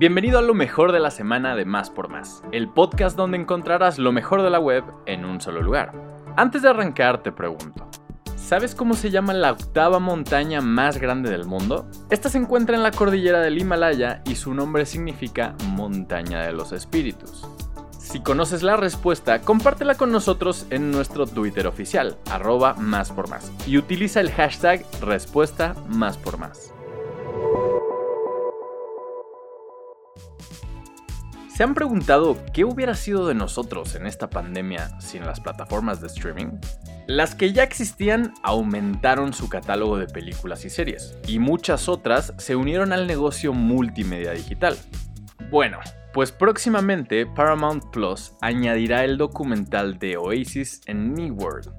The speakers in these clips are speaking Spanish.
Bienvenido a lo mejor de la semana de Más por Más, el podcast donde encontrarás lo mejor de la web en un solo lugar. Antes de arrancar te pregunto, ¿sabes cómo se llama la octava montaña más grande del mundo? Esta se encuentra en la cordillera del Himalaya y su nombre significa montaña de los espíritus. Si conoces la respuesta, compártela con nosotros en nuestro Twitter oficial, arroba más por más, y utiliza el hashtag respuesta más por más. ¿Se han preguntado qué hubiera sido de nosotros en esta pandemia sin las plataformas de streaming? Las que ya existían aumentaron su catálogo de películas y series, y muchas otras se unieron al negocio multimedia digital. Bueno, pues próximamente Paramount Plus añadirá el documental de Oasis en New World,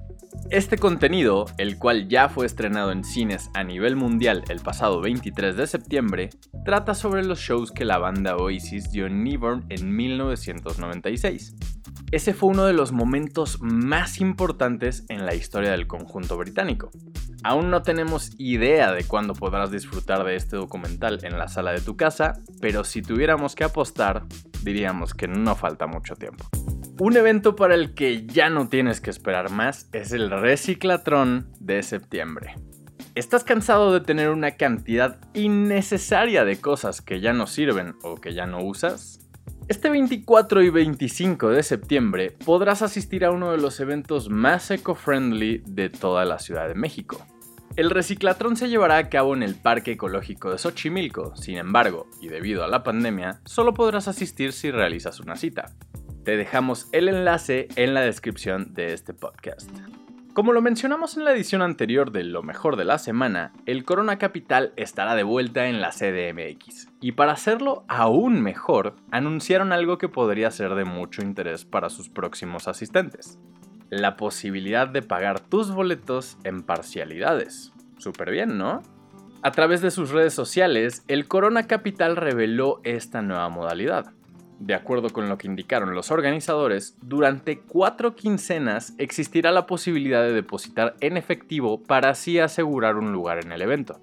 este contenido, el cual ya fue estrenado en cines a nivel mundial el pasado 23 de septiembre, trata sobre los shows que la banda Oasis dio en Newborn en 1996. Ese fue uno de los momentos más importantes en la historia del conjunto británico. Aún no tenemos idea de cuándo podrás disfrutar de este documental en la sala de tu casa, pero si tuviéramos que apostar, diríamos que no falta mucho tiempo. Un evento para el que ya no tienes que esperar más es el Reciclatrón de septiembre. ¿Estás cansado de tener una cantidad innecesaria de cosas que ya no sirven o que ya no usas? Este 24 y 25 de septiembre podrás asistir a uno de los eventos más eco-friendly de toda la Ciudad de México. El reciclatrón se llevará a cabo en el Parque Ecológico de Xochimilco, sin embargo, y debido a la pandemia, solo podrás asistir si realizas una cita. Te dejamos el enlace en la descripción de este podcast. Como lo mencionamos en la edición anterior de Lo mejor de la semana, el Corona Capital estará de vuelta en la CDMX. Y para hacerlo aún mejor, anunciaron algo que podría ser de mucho interés para sus próximos asistentes. La posibilidad de pagar tus boletos en parcialidades. Súper bien, ¿no? A través de sus redes sociales, el Corona Capital reveló esta nueva modalidad. De acuerdo con lo que indicaron los organizadores, durante cuatro quincenas existirá la posibilidad de depositar en efectivo para así asegurar un lugar en el evento.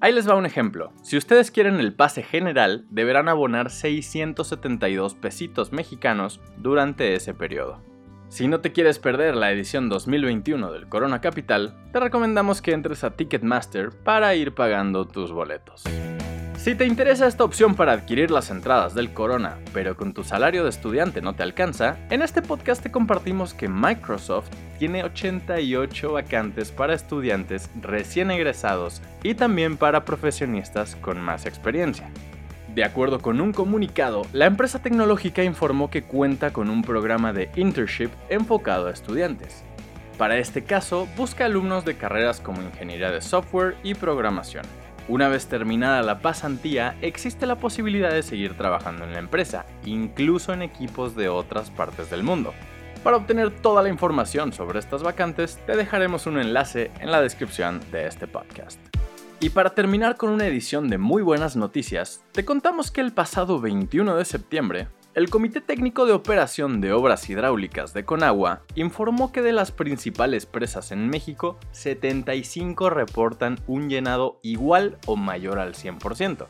Ahí les va un ejemplo. Si ustedes quieren el pase general, deberán abonar 672 pesitos mexicanos durante ese periodo. Si no te quieres perder la edición 2021 del Corona Capital, te recomendamos que entres a Ticketmaster para ir pagando tus boletos. Si te interesa esta opción para adquirir las entradas del Corona, pero con tu salario de estudiante no te alcanza, en este podcast te compartimos que Microsoft tiene 88 vacantes para estudiantes recién egresados y también para profesionistas con más experiencia. De acuerdo con un comunicado, la empresa tecnológica informó que cuenta con un programa de internship enfocado a estudiantes. Para este caso, busca alumnos de carreras como ingeniería de software y programación. Una vez terminada la pasantía, existe la posibilidad de seguir trabajando en la empresa, incluso en equipos de otras partes del mundo. Para obtener toda la información sobre estas vacantes, te dejaremos un enlace en la descripción de este podcast. Y para terminar con una edición de muy buenas noticias, te contamos que el pasado 21 de septiembre, el Comité Técnico de Operación de Obras Hidráulicas de Conagua informó que de las principales presas en México, 75 reportan un llenado igual o mayor al 100%,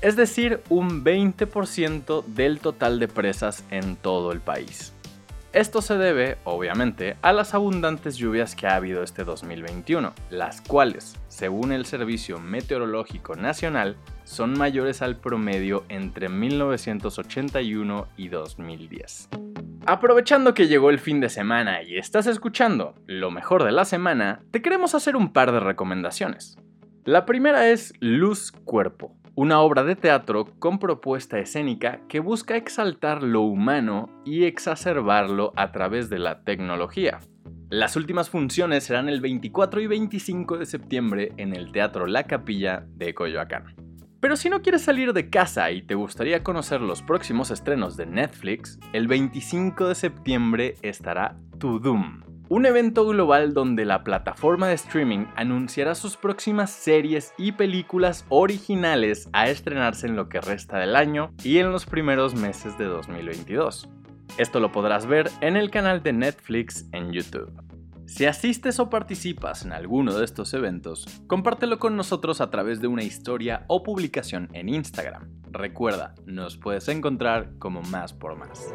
es decir, un 20% del total de presas en todo el país. Esto se debe, obviamente, a las abundantes lluvias que ha habido este 2021, las cuales, según el Servicio Meteorológico Nacional, son mayores al promedio entre 1981 y 2010. Aprovechando que llegó el fin de semana y estás escuchando lo mejor de la semana, te queremos hacer un par de recomendaciones. La primera es Luz Cuerpo, una obra de teatro con propuesta escénica que busca exaltar lo humano y exacerbarlo a través de la tecnología. Las últimas funciones serán el 24 y 25 de septiembre en el Teatro La Capilla de Coyoacán. Pero si no quieres salir de casa y te gustaría conocer los próximos estrenos de Netflix, el 25 de septiembre estará To Doom, un evento global donde la plataforma de streaming anunciará sus próximas series y películas originales a estrenarse en lo que resta del año y en los primeros meses de 2022. Esto lo podrás ver en el canal de Netflix en YouTube. Si asistes o participas en alguno de estos eventos, compártelo con nosotros a través de una historia o publicación en Instagram Recuerda, nos puedes encontrar como más por más.